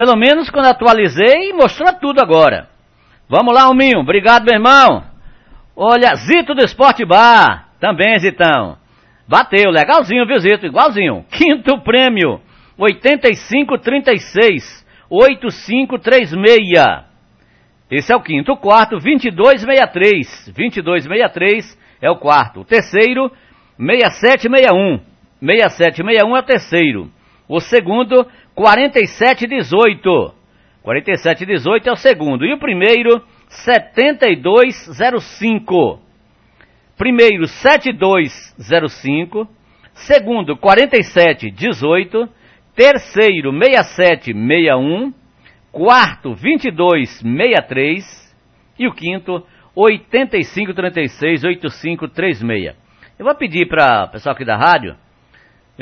Pelo menos quando atualizei, mostrou tudo agora. Vamos lá, Alminho. Obrigado, meu irmão. Olha, Zito do Esporte Bar. Também, Zitão. Bateu, legalzinho, viu, Zito? Igualzinho. Quinto prêmio, 8536. 8536. Esse é o quinto. O quarto, 2263. 2263 é o quarto. O terceiro, 6761. 6761 é o terceiro. O segundo, 4718. 4718 é o segundo. E o primeiro, 7205. Primeiro, 7205. Segundo, 4718. Terceiro, 6761. Quarto, 2263. E o quinto, 8536 8536. Eu vou pedir para o pessoal aqui da rádio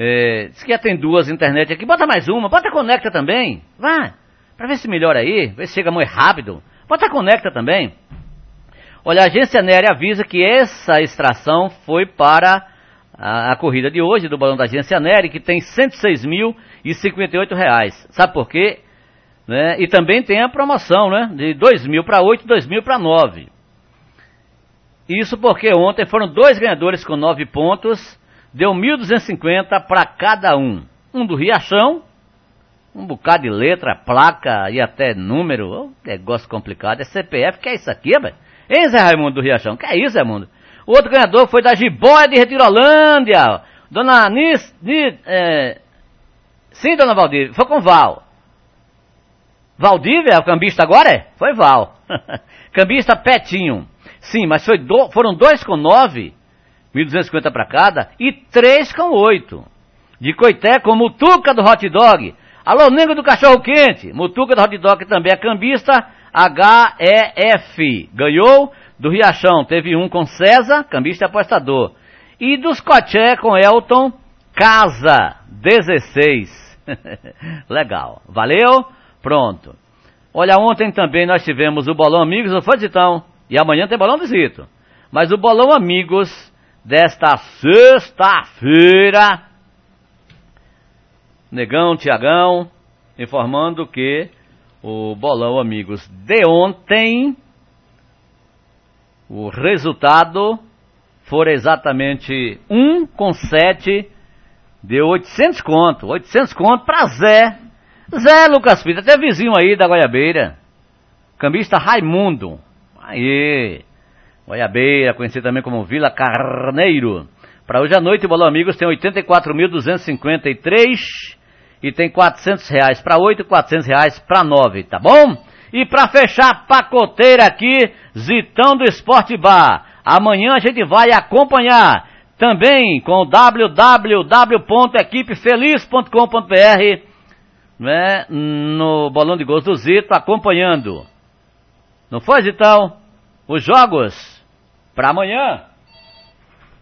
é, diz que já tem duas internet aqui. Bota mais uma, bota conecta também. Vai, para ver se melhora aí, ver se chega muito rápido. Bota conecta também. Olha, a agência Nery avisa que essa extração foi para a, a, corrida de hoje do balão da agência Nery, que tem 106.058 reais. Sabe por quê? Né? E também tem a promoção, né? De 2 mil para 8, 2 mil para 9. Isso porque ontem foram dois ganhadores com 9 pontos deu 1.250 para cada um. Um do Riachão, um bocado de letra, placa e até número. Oh, negócio complicado. É CPF, que é isso aqui, velho? Hein, Zé Raimundo do Riachão? Que é isso, Zé Raimundo? O outro ganhador foi da Jiboia de Retirolândia. Dona Nis... Nis é... Sim, dona Valdívia, foi com Val. Valdívia, é o cambista agora é? Foi Val. cambista Petinho. Sim, mas do... foram dois com nove 1.250 para cada, e três com oito. De Coité com Mutuca do Hot Dog. Alô, Nego do Cachorro Quente. Mutuca do Hot Dog também é cambista, HEF. Ganhou. Do Riachão teve um com César, cambista e apostador. E dos Coché com Elton, Casa 16. Legal. Valeu? Pronto. Olha, ontem também nós tivemos o Bolão Amigos, não foi, Zitão? E amanhã tem Bolão Visito. Mas o Bolão Amigos desta sexta-feira. Negão, Tiagão, informando que o bolão, amigos, de ontem, o resultado foi exatamente 1 com 7, deu 800 conto. 800 conto para Zé. Zé Lucas Pita, até vizinho aí da Goiabeira. Cambista Raimundo. Aí. Goiabeira, conhecido também como Vila Carneiro. Para hoje à noite, o Balão Amigos tem 84.253 e tem 400 reais para 8 e 400 reais para 9, tá bom? E para fechar a pacoteira aqui, Zitão do Esporte Bar. Amanhã a gente vai acompanhar também com www.equipefeliz.com.br né, no Bolão de Gols do Zito, acompanhando. Não foi, Zitão? Os jogos para amanhã.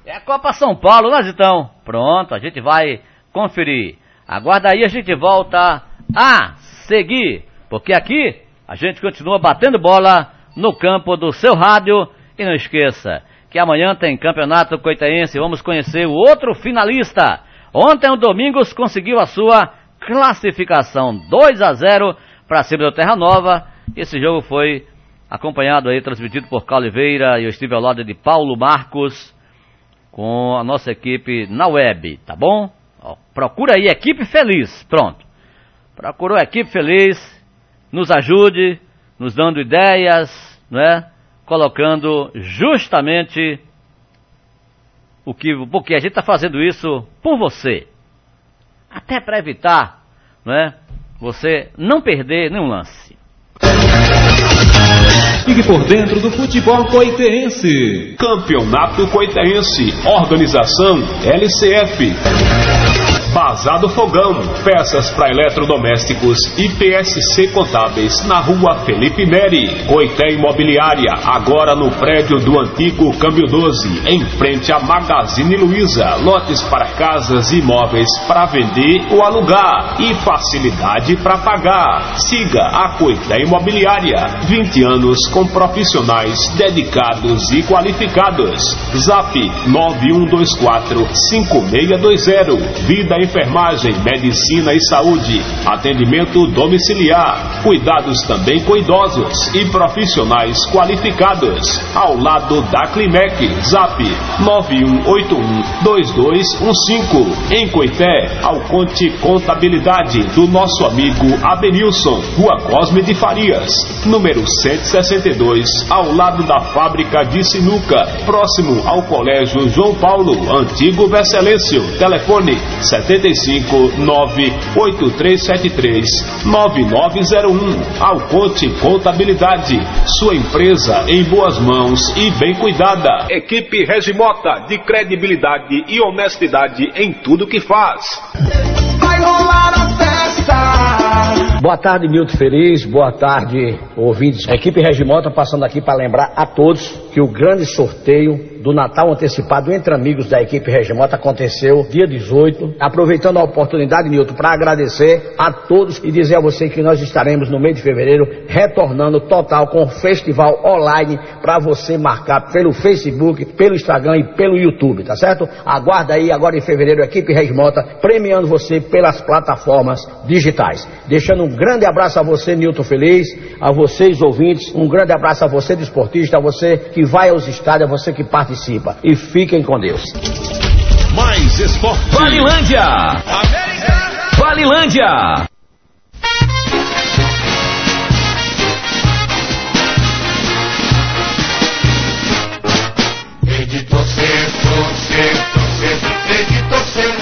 É a Copa São Paulo, nós então. Pronto, a gente vai conferir. Aguarda aí, a gente volta a seguir. Porque aqui a gente continua batendo bola no campo do seu rádio. E não esqueça que amanhã tem Campeonato Coitaense. Vamos conhecer o outro finalista. Ontem o Domingos conseguiu a sua classificação 2 a 0 para cima do Terra Nova. Esse jogo foi acompanhado aí, transmitido por Carlos Oliveira, e eu estive ao lado de Paulo Marcos, com a nossa equipe na web, tá bom? Ó, procura aí, equipe feliz, pronto. Procurou equipe feliz, nos ajude, nos dando ideias, né? Colocando justamente o que, porque a gente está fazendo isso por você. Até para evitar, né? Você não perder nenhum lance. Fique por dentro do futebol coitense. Campeonato Coitense. Organização LCF. Bazar Fogão, peças para eletrodomésticos e PSC Contábeis, na rua Felipe Neri. Coité Imobiliária, agora no prédio do antigo Câmbio 12, em frente à Magazine Luiza. Lotes para casas e imóveis para vender ou alugar e facilidade para pagar. Siga a Coité Imobiliária, 20 anos com profissionais dedicados e qualificados. Zap 9124 5620. Vida enfermagem, medicina e saúde, atendimento domiciliar, cuidados também com idosos e profissionais qualificados. Ao lado da Climec, Zap 91812215. Em Coité, ao Conte Contabilidade do nosso amigo Abenilson, Rua Cosme de Farias, número 162, ao lado da fábrica de sinuca, próximo ao Colégio João Paulo, antigo Vescelêncio. Telefone 75 98373 9901. Alconte Contabilidade, sua empresa em boas mãos e bem cuidada. Equipe Regimota, de credibilidade e honestidade em tudo que faz. Vai rolar a festa. Boa tarde, Milton Feliz. Boa tarde, ouvintes. A equipe Regimota passando aqui para lembrar a todos que o grande sorteio do Natal antecipado entre amigos da equipe Regimota aconteceu dia 18. Aproveitando a oportunidade, Milton, para agradecer a todos e dizer a você que nós estaremos no mês de fevereiro retornando total com o festival online para você marcar pelo Facebook, pelo Instagram e pelo YouTube, tá certo? Aguarda aí agora em fevereiro a equipe Regimota premiando você pelas plataformas digitais. Deixando um grande abraço a você, Nilton Feliz, a vocês ouvintes, um grande abraço a você desportista, a você que vai aos estádios, a você que participa. E fiquem com Deus. Mais esporte. Valilândia! Valilândia!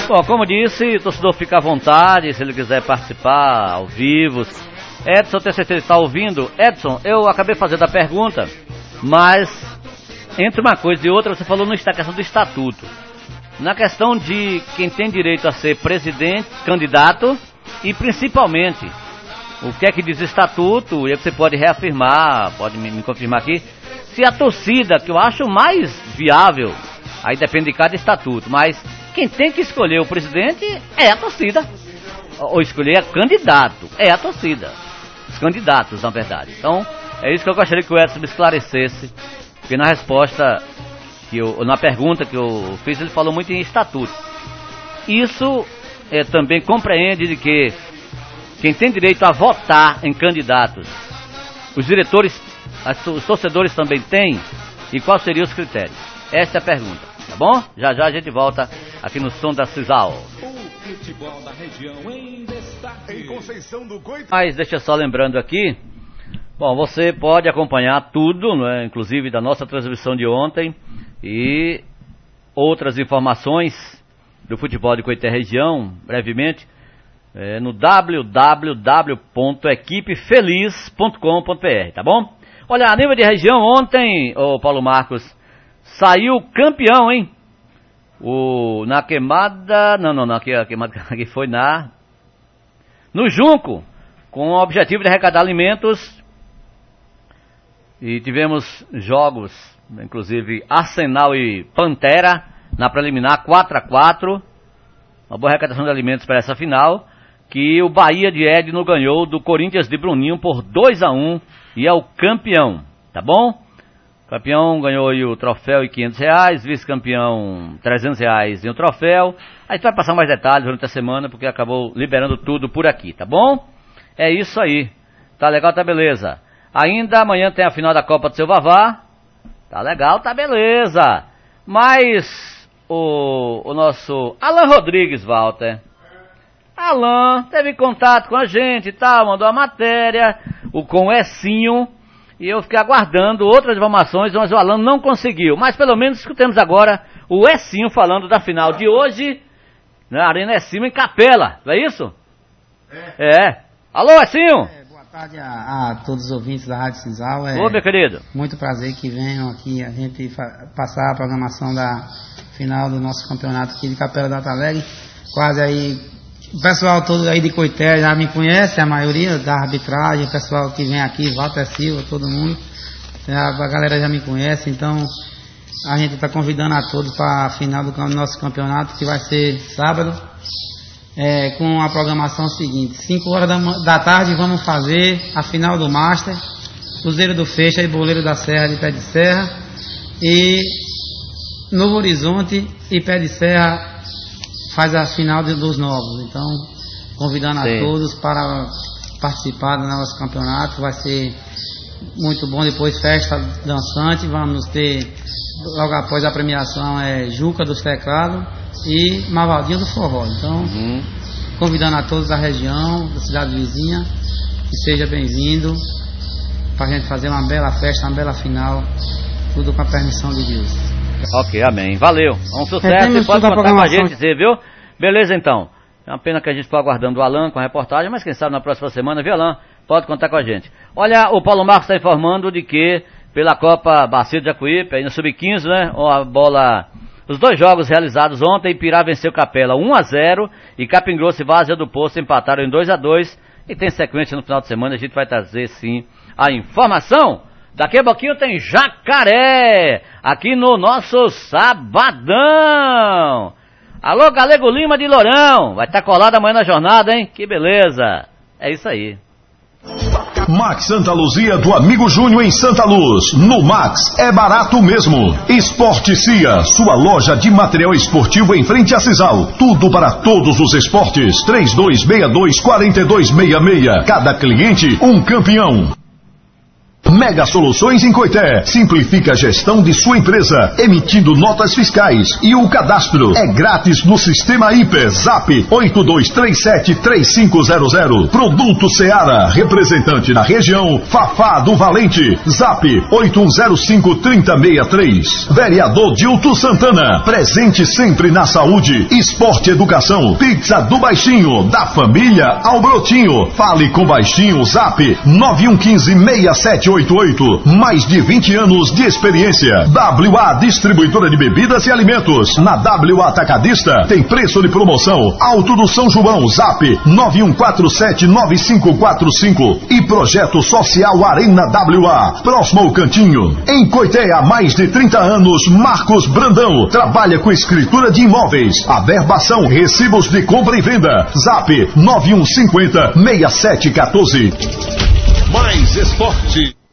Bom, como disse, o torcedor fica à vontade se ele quiser participar ao vivo. Edson, tenho certeza que está ouvindo. Edson, eu acabei fazendo a pergunta, mas entre uma coisa e outra, você falou na questão do estatuto. Na questão de quem tem direito a ser presidente, candidato e principalmente o que é que diz estatuto, e aí você pode reafirmar, pode me, me confirmar aqui, se a torcida, que eu acho mais viável, aí depende de cada estatuto, mas quem tem que escolher o presidente é a torcida. Ou escolher candidato, é a torcida. Os candidatos, na verdade. Então, é isso que eu gostaria que o Edson me esclarecesse porque na resposta, que eu, na pergunta que eu fiz, ele falou muito em estatuto. Isso é, também compreende de que quem tem direito a votar em candidatos, os diretores, os torcedores também têm, e quais seriam os critérios? Essa é a pergunta, tá bom? Já já a gente volta aqui no som da Cisal. Futebol da região em destaque. Em Conceição do. Mas deixa só lembrando aqui Bom, você pode acompanhar tudo, né, inclusive da nossa transmissão de ontem e outras informações do futebol de Coité Região, brevemente, é, no www.equipefeliz.com.br, tá bom? Olha, a nível de região, ontem, o Paulo Marcos, saiu campeão, hein? O, na queimada, não, não, não, aqui, a queimada aqui foi na, no Junco, com o objetivo de arrecadar alimentos e tivemos jogos, inclusive Arsenal e Pantera, na preliminar 4 a 4 Uma boa arrecadação de alimentos para essa final. Que o Bahia de Edno ganhou do Corinthians de Bruninho por 2 a 1 e é o campeão, tá bom? Campeão ganhou o troféu e 500 reais, vice-campeão 300 reais e o troféu. A gente vai passar mais detalhes durante a semana porque acabou liberando tudo por aqui, tá bom? É isso aí. Tá legal, tá beleza. Ainda amanhã tem a final da Copa do Seu Vavá. Tá legal, tá beleza. Mas o, o nosso Alan Rodrigues, Walter. Alan teve contato com a gente e tal, mandou a matéria, o com o Ecinho. E eu fiquei aguardando outras informações, mas o Alan não conseguiu. Mas pelo menos escutemos agora o Ecinho falando da final de hoje na Arena Ecinho em Capela, não é isso? É. É. Alô, Ecinho? É, tarde a, a todos os ouvintes da Rádio Cisal. É Ô, meu querido. muito prazer que venham aqui a gente passar a programação da final do nosso campeonato aqui de Capela Alto Alegre. Quase aí, o pessoal todo aí de Coité já me conhece, a maioria da arbitragem, o pessoal que vem aqui, Walter Silva, todo mundo. A galera já me conhece, então a gente está convidando a todos para a final do nosso campeonato, que vai ser sábado é, com a programação seguinte: 5 horas da, da tarde vamos fazer a final do Master, Cruzeiro do Fecha e Boleiro da Serra de Pé de Serra, e Novo Horizonte e Pé de Serra faz a final dos novos. Então, convidando Sim. a todos para participar do nosso campeonato. Vai ser muito bom. Depois, festa dançante. Vamos ter, logo após a premiação, é Juca dos Teclados e Mavaldinho do Forró. Então, uhum. convidando a todos da região, da cidade vizinha, que seja bem-vindo para a gente fazer uma bela festa, uma bela final, tudo com a permissão de Deus. Ok, amém. Valeu. Um sucesso e pode contar com a gente, viu? Beleza então. É uma pena que a gente está aguardando o Alan com a reportagem, mas quem sabe na próxima semana, viu Alan? Pode contar com a gente. Olha, o Paulo Marcos está informando de que pela Copa Bacia de Jacuípe, aí no Sub-15, né? A bola. Os dois jogos realizados ontem, Pirá venceu Capela 1 a 0 e Capim Grosso e Vazia do Poço empataram em 2 a 2 e tem sequência no final de semana, a gente vai trazer sim a informação. Daqui a pouquinho tem jacaré aqui no nosso sabadão. Alô, Galego Lima de Lourão. Vai estar tá colado amanhã na jornada, hein? Que beleza. É isso aí. Max Santa Luzia do Amigo Júnior em Santa Luz. No Max é barato mesmo. Esporte Cia, sua loja de material esportivo em frente a Cisal. Tudo para todos os esportes. 3262 4266. Cada cliente um campeão. Mega Soluções em Coité. Simplifica a gestão de sua empresa, emitindo notas fiscais. E o cadastro é grátis no sistema IP Zap 82373500. Produto Seara, representante na região, Fafá do Valente. Zap 81053063. Vereador Dilto Santana, presente sempre na saúde, esporte e educação. Pizza do Baixinho, da família ao Brotinho. Fale com Baixinho, Zap 9115 88. Mais de 20 anos de experiência. WA Distribuidora de Bebidas e Alimentos. Na WA Atacadista tem preço de promoção. Alto do São João, Zap 91479545. E Projeto Social Arena WA. Próximo ao Cantinho. Em Coité há mais de 30 anos, Marcos Brandão. Trabalha com escritura de imóveis. Averbação, recibos de compra e venda. Zap 9150 6714. Mais esporte.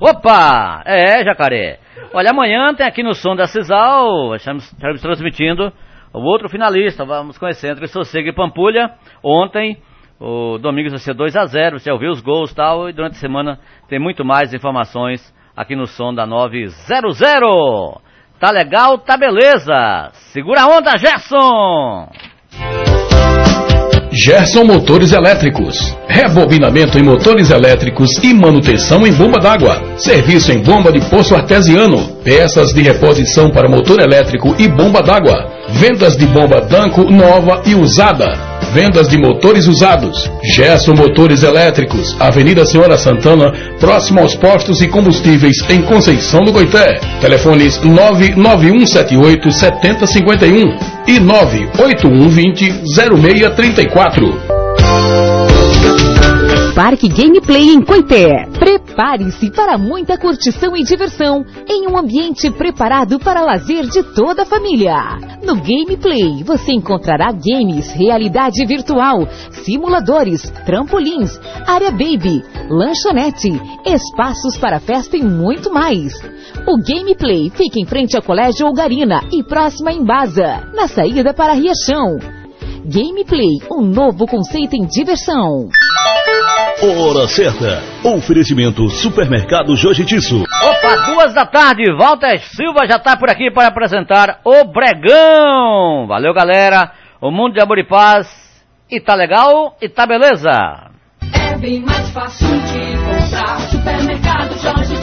Opa! É, jacaré. Olha, amanhã tem aqui no som da Cisal, estamos, estamos transmitindo o outro finalista. Vamos conhecer entre Sossego e Pampulha. Ontem, o Domingos vai ser 2 a 0 Você ouviu os gols e tal. E durante a semana tem muito mais informações aqui no som da 900. Tá legal, tá beleza. Segura a onda, Gerson! Gerson Motores Elétricos. Rebobinamento em motores elétricos e manutenção em bomba d'água. Serviço em bomba de poço artesiano. Peças de reposição para motor elétrico e bomba d'água. Vendas de bomba Danco nova e usada. Vendas de motores usados. Gerson Motores Elétricos. Avenida Senhora Santana, próximo aos postos e combustíveis em Conceição do Goité. Telefones 99178 7051 e 98120 0634. Parque Gameplay em Coité. Prepare-se para muita curtição e diversão em um ambiente preparado para lazer de toda a família. No Gameplay você encontrará games, realidade virtual, simuladores, trampolins, área baby, lanchonete, espaços para festa e muito mais. O Gameplay fica em frente ao Colégio Olgarina e próxima em Baza, na saída para Riachão. Gameplay, um novo conceito em diversão. Hora certa. Oferecimento Supermercado Jojitiço. Opa, duas da tarde. Walter Silva já está por aqui para apresentar o Bregão. Valeu, galera. O mundo de amor e paz. E tá legal e tá beleza. É bem mais fácil de comprar. Supermercado Jorge